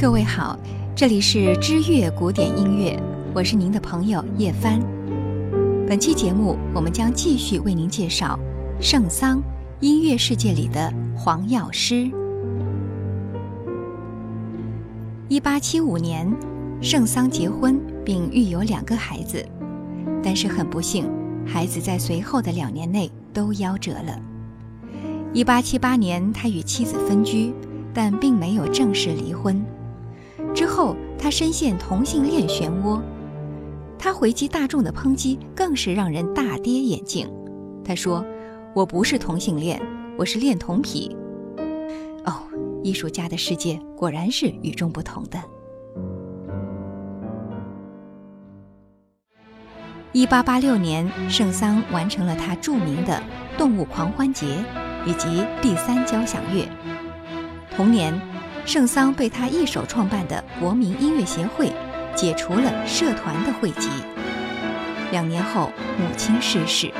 各位好，这里是知乐古典音乐，我是您的朋友叶帆。本期节目，我们将继续为您介绍圣桑音乐世界里的黄药师。一八七五年，圣桑结婚并育有两个孩子，但是很不幸，孩子在随后的两年内都夭折了。一八七八年，他与妻子分居，但并没有正式离婚。之后，他深陷同性恋漩涡。他回击大众的抨击更是让人大跌眼镜。他说：“我不是同性恋，我是恋童癖。”哦，艺术家的世界果然是与众不同的。一八八六年，圣桑完成了他著名的《动物狂欢节》。以及第三交响乐。同年，圣桑被他一手创办的国民音乐协会解除了社团的会籍。两年后，母亲逝世。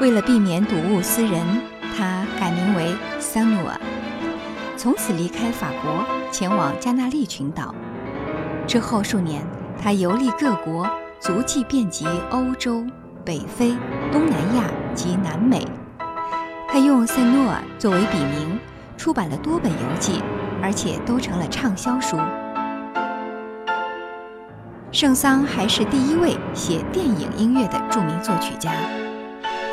为了避免睹物思人，他改名为桑努尔，从此离开法国，前往加那利群岛。之后数年，他游历各国，足迹遍及欧洲、北非、东南亚及南美。他用塞诺尔作为笔名，出版了多本游记，而且都成了畅销书。圣桑还是第一位写电影音乐的著名作曲家。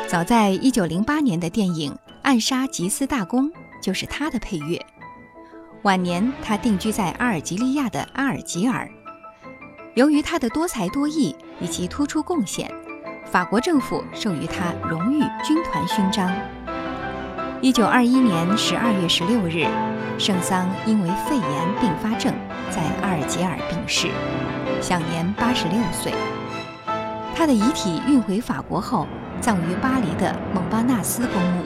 早在1908年的电影《暗杀吉斯大公》就是他的配乐。晚年，他定居在阿尔及利亚的阿尔及尔。由于他的多才多艺以及突出贡献，法国政府授予他荣誉军团勋章。一九二一年十二月十六日，圣桑因为肺炎并发症在阿尔及尔病逝，享年八十六岁。他的遗体运回法国后，葬于巴黎的蒙巴纳斯公墓。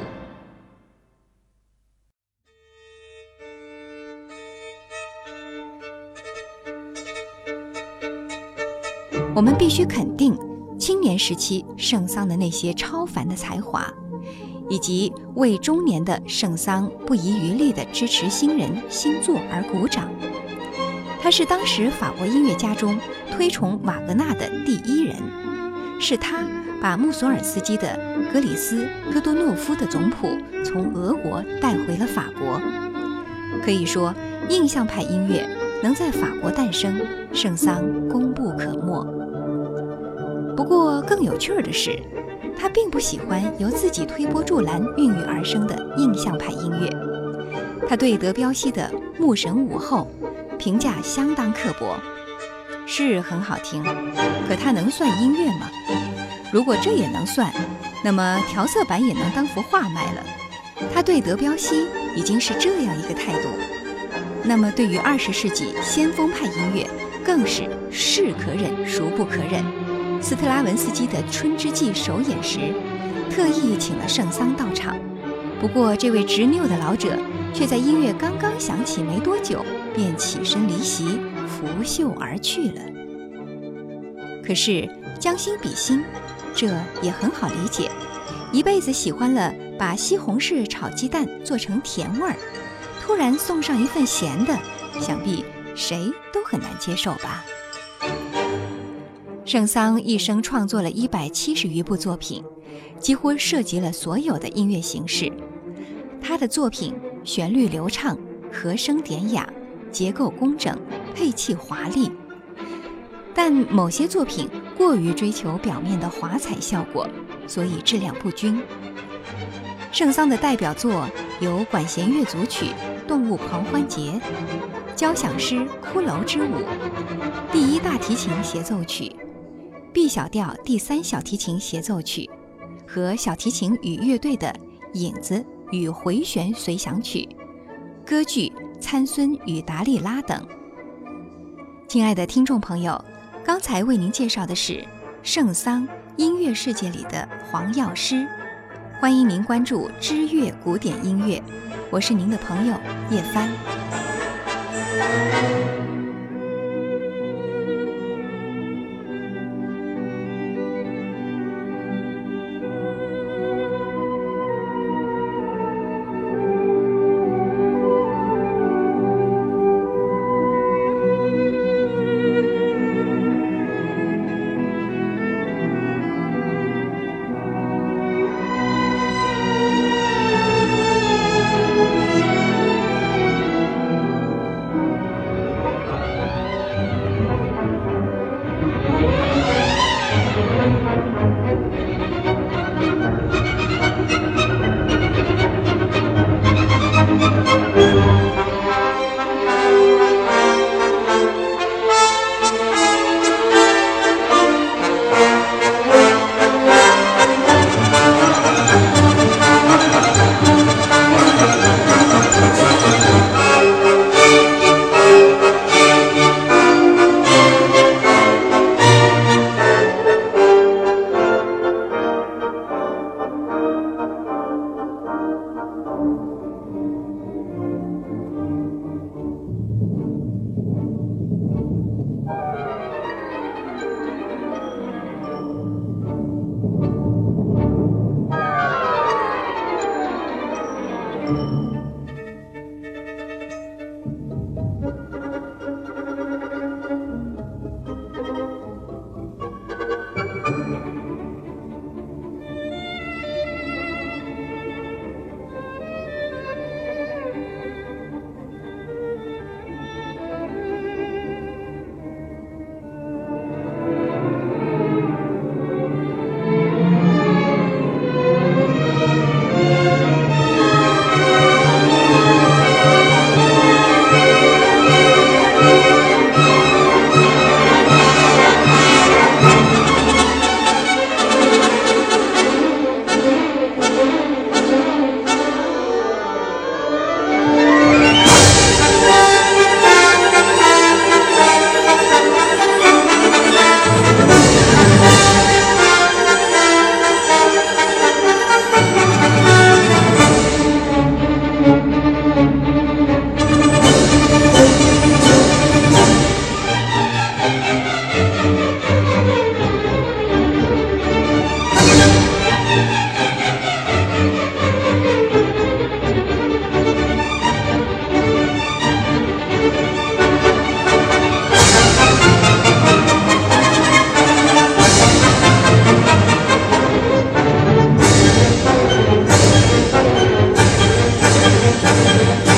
我们必须肯定青年时期圣桑的那些超凡的才华。以及为中年的圣桑不遗余力地支持新人新作而鼓掌。他是当时法国音乐家中推崇瓦格纳的第一人，是他把穆索尔斯基的《格里斯戈多诺夫》的总谱从俄国带回了法国。可以说，印象派音乐能在法国诞生，圣桑功不可没。不过，更有趣儿的是。他并不喜欢由自己推波助澜孕育而生的印象派音乐。他对德彪西的《牧神午后》评价相当刻薄，是很好听，可它能算音乐吗？如果这也能算，那么调色板也能当幅画卖了。他对德彪西已经是这样一个态度，那么对于二十世纪先锋派音乐，更是是可忍孰不可忍。斯特拉文斯基的《春之祭》首演时，特意请了圣桑到场。不过，这位执拗的老者却在音乐刚刚响起没多久，便起身离席，拂袖而去了。可是将心比心，这也很好理解。一辈子喜欢了把西红柿炒鸡蛋做成甜味儿，突然送上一份咸的，想必谁都很难接受吧。圣桑一生创作了一百七十余部作品，几乎涉及了所有的音乐形式。他的作品旋律流畅，和声典雅，结构工整，配器华丽。但某些作品过于追求表面的华彩效果，所以质量不均。圣桑的代表作有管弦乐组曲《动物狂欢节》、交响诗《骷髅之舞》、第一大提琴协奏曲。B 小调第三小提琴协奏曲，和小提琴与乐队的影子与回旋随想曲，歌剧《参孙与达利拉》等。亲爱的听众朋友，刚才为您介绍的是圣桑音乐世界里的黄药师，欢迎您关注知乐古典音乐，我是您的朋友叶帆。Yeah.